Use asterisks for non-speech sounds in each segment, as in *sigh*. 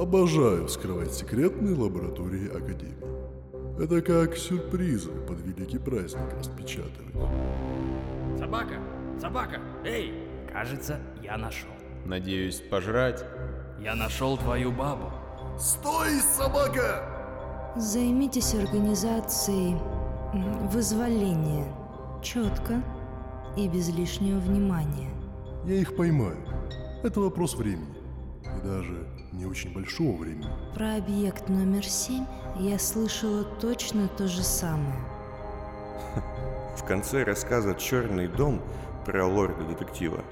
обожаю вскрывать секретные лаборатории Академии. Это как сюрпризы под великий праздник распечатывать. Собака! Собака! Эй! Кажется, я нашел. Надеюсь, пожрать? Я нашел твою бабу. Стой, собака! Займитесь организацией вызволения. Четко и без лишнего внимания. Я их поймаю. Это вопрос времени. И даже не очень большого времени. Про объект номер семь я слышала точно то же самое. *laughs* В конце рассказа «Черный дом» про лорда-детектива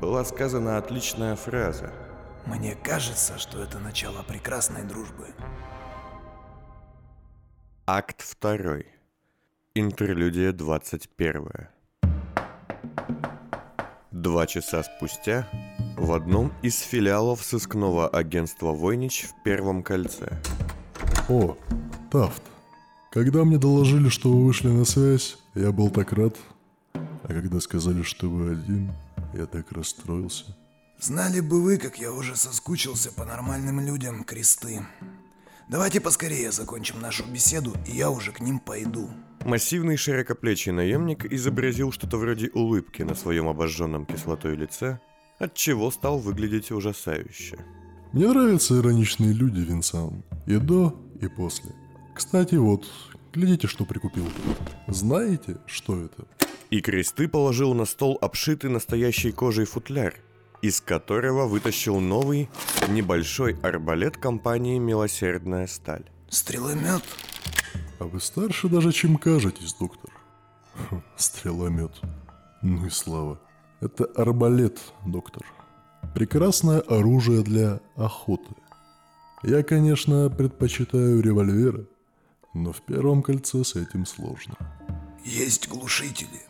была сказана отличная фраза. Мне кажется, что это начало прекрасной дружбы. Акт 2. Интерлюдия 21. Два часа спустя в одном из филиалов сыскного агентства «Войнич» в Первом кольце. О, Тафт. Когда мне доложили, что вы вышли на связь, я был так рад. А когда сказали, что вы один, я так расстроился. Знали бы вы, как я уже соскучился по нормальным людям, кресты. Давайте поскорее закончим нашу беседу, и я уже к ним пойду. Массивный широкоплечий наемник изобразил что-то вроде улыбки на своем обожженном кислотой лице, отчего стал выглядеть ужасающе. Мне нравятся ироничные люди, Винсан. И до, и после. Кстати, вот, глядите, что прикупил. Знаете, что это? И кресты положил на стол обшитый настоящей кожей футляр, из которого вытащил новый, небольшой арбалет компании «Милосердная сталь». Стреломет? А вы старше даже, чем кажетесь, доктор. Хм, Стреломет. Ну и слава. Это арбалет, доктор. Прекрасное оружие для охоты. Я, конечно, предпочитаю револьверы, но в первом кольце с этим сложно. Есть глушители.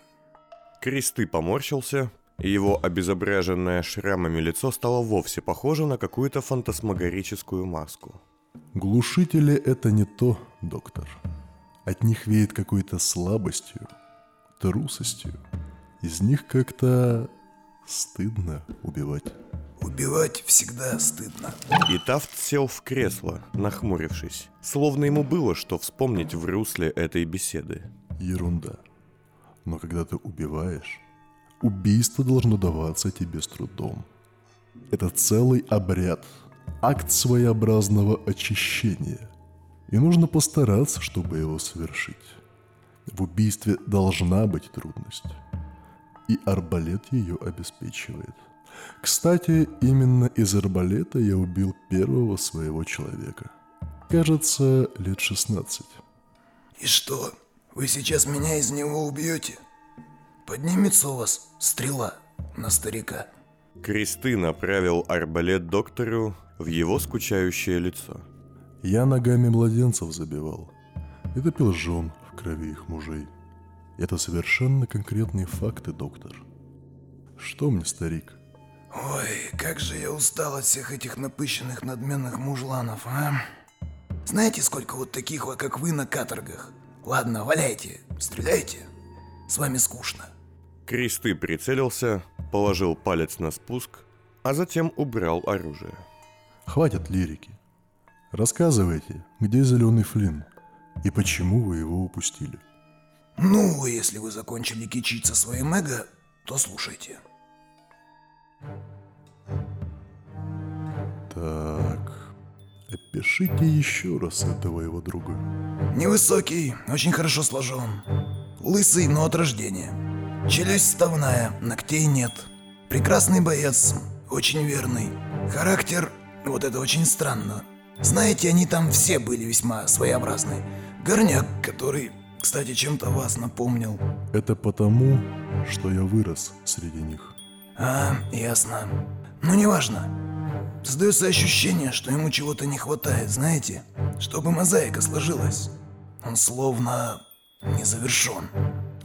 Кресты поморщился, и его обезображенное шрамами лицо стало вовсе похоже на какую-то фантасмагорическую маску. Глушители – это не то, доктор. От них веет какой-то слабостью, трусостью. Из них как-то стыдно убивать. Убивать всегда стыдно. И Тафт сел в кресло, нахмурившись, словно ему было что вспомнить в русле этой беседы. Ерунда. Но когда ты убиваешь, убийство должно даваться тебе с трудом. Это целый обряд, акт своеобразного очищения. И нужно постараться, чтобы его совершить. В убийстве должна быть трудность. И арбалет ее обеспечивает. Кстати, именно из арбалета я убил первого своего человека. Кажется, лет 16. И что, вы сейчас меня из него убьете? Поднимется у вас стрела на старика. Кресты направил арбалет доктору в его скучающее лицо. Я ногами младенцев забивал и топил жен в крови их мужей. Это совершенно конкретные факты, доктор. Что мне, старик? Ой, как же я устал от всех этих напыщенных надменных мужланов, а? Знаете, сколько вот таких вот, как вы, на каторгах? Ладно, валяйте, стреляйте. С вами скучно. Кресты прицелился, положил палец на спуск, а затем убрал оружие. Хватит лирики. Рассказывайте, где зеленый Флинн и почему вы его упустили. Ну, если вы закончили кичиться своим эго, то слушайте. Так, опишите еще раз этого его друга. Невысокий, очень хорошо сложен. Лысый, но от рождения. Челюсть ставная, ногтей нет. Прекрасный боец, очень верный. Характер, вот это очень странно. Знаете, они там все были весьма своеобразны. Горняк, который, кстати, чем-то вас напомнил. Это потому, что я вырос среди них. А, ясно. Ну, неважно. Создается ощущение, что ему чего-то не хватает, знаете? Чтобы мозаика сложилась. Он словно не завершен.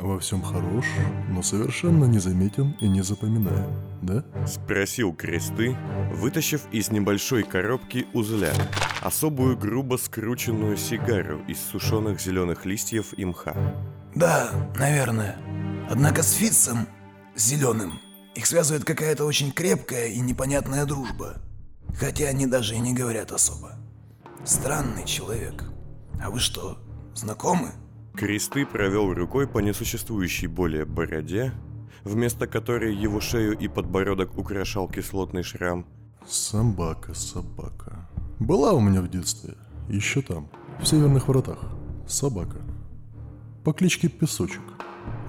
Во всем хорош, но совершенно незаметен и не запоминаем, да? Спросил кресты, вытащив из небольшой коробки узля особую грубо скрученную сигару из сушеных зеленых листьев и мха. Да, наверное. Однако с Фитцем, зеленым, их связывает какая-то очень крепкая и непонятная дружба. Хотя они даже и не говорят особо. Странный человек. А вы что, знакомы? Кресты провел рукой по несуществующей более бороде, вместо которой его шею и подбородок украшал кислотный шрам. Собака, собака. Была у меня в детстве. Еще там, в северных воротах. Собака. По кличке Песочек.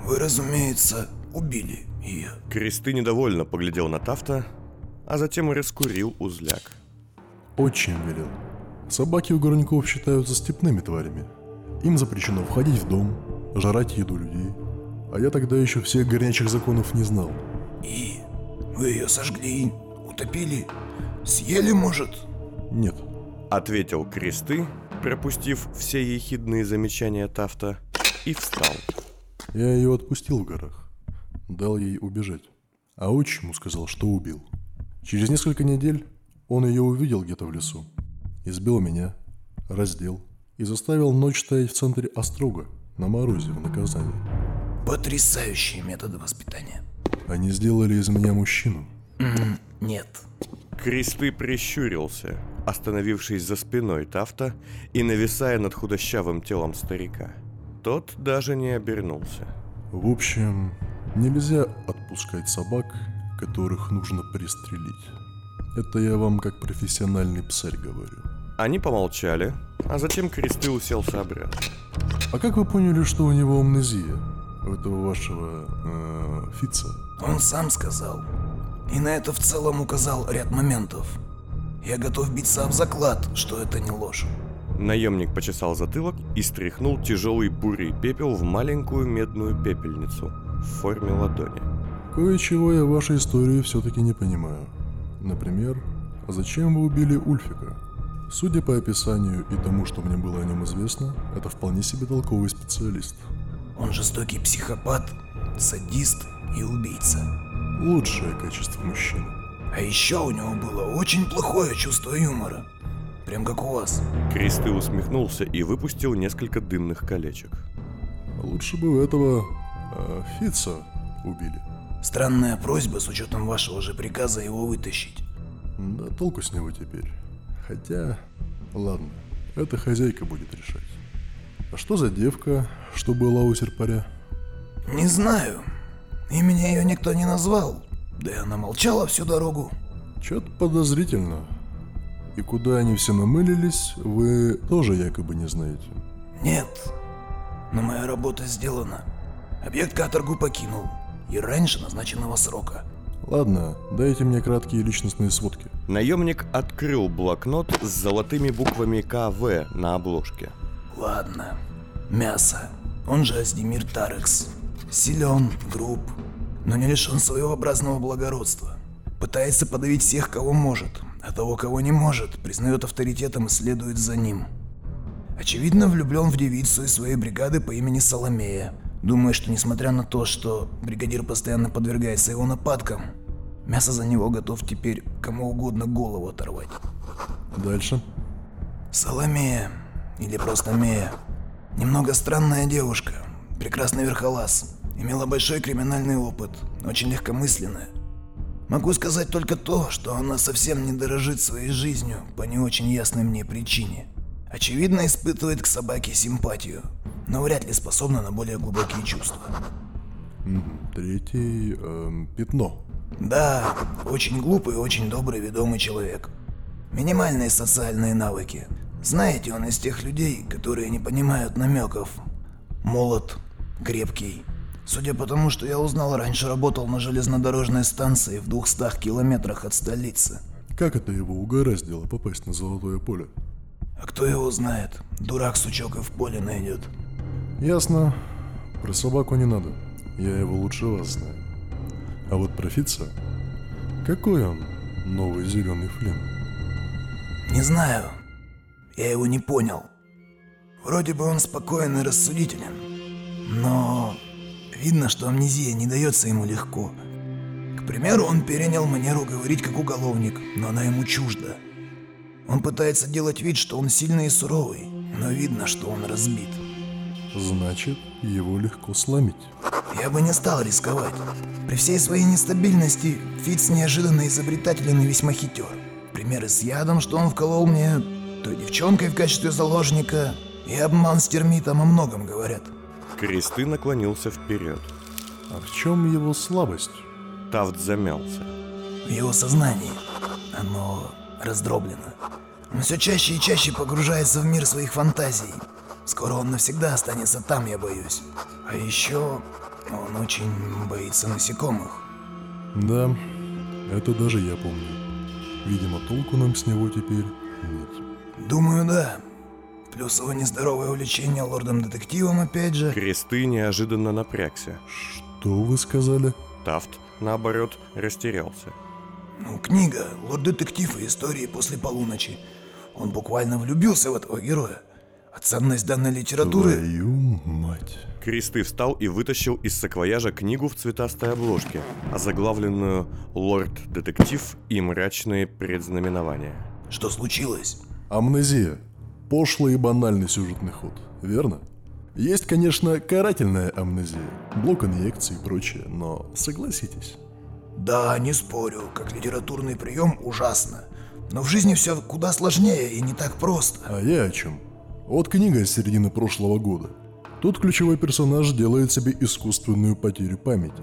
Вы, разумеется, убили ее. Кресты недовольно поглядел на Тафта, а затем раскурил узляк. Очень велел. Собаки у горняков считаются степными тварями. Им запрещено входить в дом, жрать еду людей. А я тогда еще всех горячих законов не знал. И вы ее сожгли, утопили, съели, может? Нет, Ответил Кресты, пропустив все ехидные замечания Тафта, и встал. я ее отпустил в горах. Дал ей убежать. А отчиму сказал, что убил. Через несколько недель он ее увидел где-то в лесу. Избил меня, раздел и заставил ночь стоять в центре острога, на морозе, в наказание. Потрясающие методы воспитания. Они сделали из меня мужчину. Нет. Кресты прищурился, остановившись за спиной Тафта и нависая над худощавым телом старика. Тот даже не обернулся. В общем, нельзя отпускать собак, которых нужно пристрелить. Это я вам как профессиональный псарь говорю. Они помолчали, а затем Кресты уселся обратно. А как вы поняли, что у него амнезия? У этого вашего э, Фица? Он сам сказал. И на это в целом указал ряд моментов. Я готов биться об заклад, что это не ложь. Наемник почесал затылок и стряхнул тяжелый бурый пепел в маленькую медную пепельницу в форме ладони. Кое-чего я в вашей истории все-таки не понимаю. Например, зачем вы убили Ульфика? Судя по описанию и тому, что мне было о нем известно, это вполне себе толковый специалист. Он жестокий психопат, садист и убийца. Лучшее качество мужчины. А еще у него было очень плохое чувство юмора. Прям как у вас. Кресты усмехнулся и выпустил несколько дымных колечек. Лучше бы этого э, Фица убили. Странная просьба с учетом вашего же приказа его вытащить. Да толку с него теперь. Хотя, ладно, это хозяйка будет решать. А что за девка, что была у серпаря? Не знаю. Имени ее никто не назвал. Да и она молчала всю дорогу. Чё-то подозрительно. И куда они все намылились, вы тоже якобы не знаете. Нет. Но моя работа сделана. Объект каторгу покинул. И раньше назначенного срока. Ладно, дайте мне краткие личностные сводки. Наемник открыл блокнот с золотыми буквами КВ на обложке. Ладно. Мясо. Он же Аздемир Тарекс. Силен, груб, но не лишен своеобразного благородства. Пытается подавить всех, кого может, а того, кого не может, признает авторитетом и следует за ним. Очевидно, влюблен в девицу из своей бригады по имени Соломея. Думаю, что несмотря на то, что бригадир постоянно подвергается его нападкам, мясо за него готов теперь кому угодно голову оторвать. Дальше. Соломея, или просто Мея. Немного странная девушка, прекрасный верхолаз, имела большой криминальный опыт, очень легкомысленная. Могу сказать только то, что она совсем не дорожит своей жизнью по не очень ясной мне причине. Очевидно, испытывает к собаке симпатию, но вряд ли способна на более глубокие чувства. Третий. эм, пятно. Да, очень глупый и очень добрый ведомый человек. Минимальные социальные навыки. Знаете, он из тех людей, которые не понимают намеков. Молод, крепкий. Судя по тому, что я узнал, раньше работал на железнодорожной станции в 200 километрах от столицы. Как это его угораздило попасть на золотое поле? А кто его знает? Дурак сучок и в поле найдет. Ясно. Про собаку не надо. Я его лучше вас знаю. А вот про Фица... Какой он, новый зеленый флин? Не знаю. Я его не понял. Вроде бы он спокоен и рассудителен. Но видно, что амнезия не дается ему легко. К примеру, он перенял манеру говорить как уголовник, но она ему чужда. Он пытается делать вид, что он сильный и суровый, но видно, что он разбит. Значит, его легко сломить. Я бы не стал рисковать. При всей своей нестабильности Фиц неожиданно изобретателен и весьма хитер. примеры с ядом, что он вколол мне, той девчонкой в качестве заложника, и обман с термитом о многом говорят. Кресты наклонился вперед. А в чем его слабость? Тафт замялся. В его сознании оно раздроблено. Он все чаще и чаще погружается в мир своих фантазий. Скоро он навсегда останется там, я боюсь. А еще он очень боится насекомых. Да, это даже я помню. Видимо, толку нам с него теперь нет. Думаю, да. Плюс его нездоровое увлечение лордом-детективом опять же. Кресты неожиданно напрягся. Что вы сказали? Тафт, наоборот, растерялся. Ну, книга «Лорд-детектив и истории после полуночи». Он буквально влюбился в этого героя. А ценность данной литературы... Твою мать. Кресты встал и вытащил из саквояжа книгу в цветастой обложке, озаглавленную «Лорд-детектив и мрачные предзнаменования». Что случилось? Амнезия. Пошлый и банальный сюжетный ход, верно? Есть, конечно, карательная амнезия, блок инъекций и прочее, но согласитесь. Да, не спорю, как литературный прием ужасно. Но в жизни все куда сложнее и не так просто. А я о чем? Вот книга из середины прошлого года. Тут ключевой персонаж делает себе искусственную потерю памяти,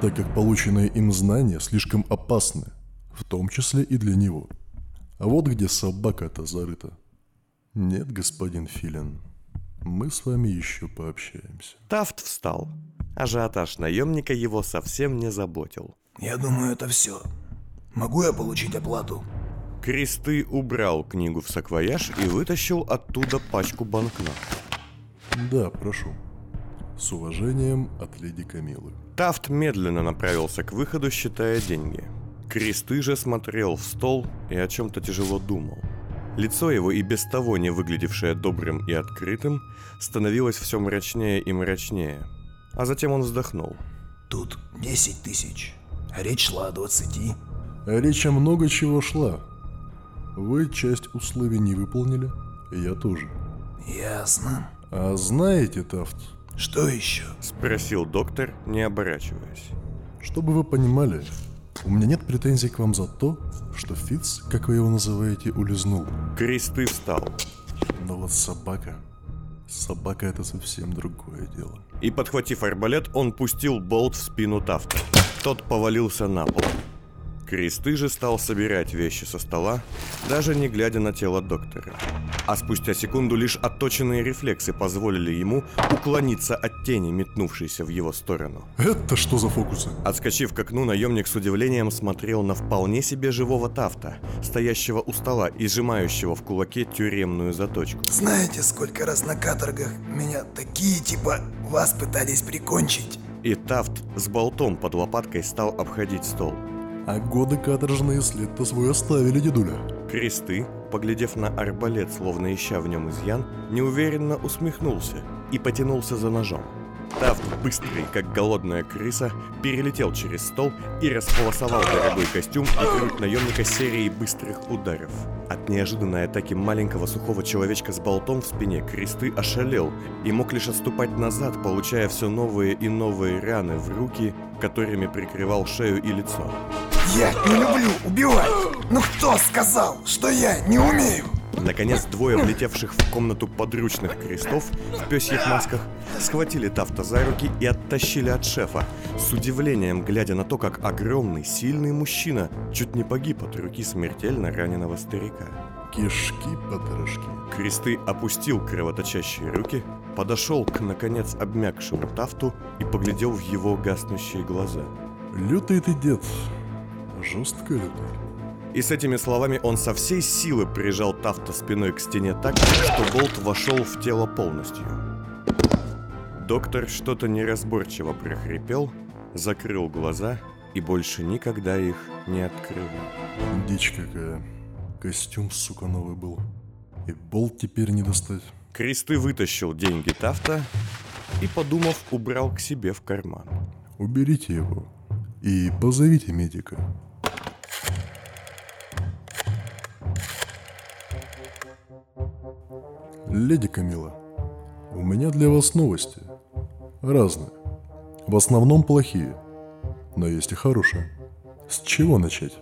так как полученные им знания слишком опасны, в том числе и для него. А вот где собака-то зарыта. Нет, господин Филин, мы с вами еще пообщаемся. Тафт встал. Ажиотаж наемника его совсем не заботил. Я думаю, это все. Могу я получить оплату? Кресты убрал книгу в саквояж и вытащил оттуда пачку банкнот. Да, прошу. С уважением от леди Камилы. Тафт медленно направился к выходу, считая деньги. Кресты же смотрел в стол и о чем-то тяжело думал. Лицо его, и без того не выглядевшее добрым и открытым, становилось все мрачнее и мрачнее. А затем он вздохнул. Тут 10 тысяч, речь шла о 20. Речь о много чего шла. Вы часть условий не выполнили, я тоже. Ясно. А знаете, Тафт, Что еще? Спросил доктор, не оборачиваясь. чтобы вы понимали, у меня нет претензий к вам за то, что Фиц, как вы его называете, улизнул. Кресты встал Но вот собака... Собака это совсем другое дело. и, подхватив арбалет, он пустил болт в спину Тафта. Тот повалился на пол. Кресты же стал собирать вещи со стола, даже не глядя на тело доктора. А спустя секунду лишь отточенные рефлексы позволили ему уклониться от тени, метнувшейся в его сторону. Это что за фокусы? Отскочив к окну, наемник с удивлением смотрел на вполне себе живого Тафта, стоящего у стола и сжимающего в кулаке тюремную заточку. Знаете, сколько раз на каторгах меня такие типа вас пытались прикончить? И Тафт с болтом под лопаткой стал обходить стол. А годы каторжные след-то свой оставили, дедуля. Кресты, поглядев на арбалет, словно ища в нем изъян, неуверенно усмехнулся и потянулся за ножом. Тафт, быстрый, как голодная крыса, перелетел через стол и располосовал дорогой костюм и грудь наемника серией быстрых ударов. От неожиданной атаки маленького сухого человечка с болтом в спине Кресты ошалел и мог лишь отступать назад, получая все новые и новые раны в руки, которыми прикрывал шею и лицо. Я не люблю убивать! Ну кто сказал, что я не умею? Наконец, двое влетевших в комнату подручных крестов в пёсьих масках схватили Тафта за руки и оттащили от шефа, с удивлением глядя на то, как огромный, сильный мужчина чуть не погиб от руки смертельно раненого старика. Кишки потрошки. Кресты опустил кровоточащие руки, подошел к, наконец, обмякшему Тафту и поглядел в его гаснущие глаза. Лютый ты дед. Жестко лютый. И с этими словами он со всей силы прижал Тафта спиной к стене так, что болт вошел в тело полностью. Доктор что-то неразборчиво прохрипел, закрыл глаза и больше никогда их не открыл. Дичь какая. Костюм, сука, новый был. И болт теперь не достать. Кресты вытащил деньги Тафта и, подумав, убрал к себе в карман. Уберите его. И позовите медика. Леди Камила, у меня для вас новости. Разные. В основном плохие. Но есть и хорошие. С чего начать?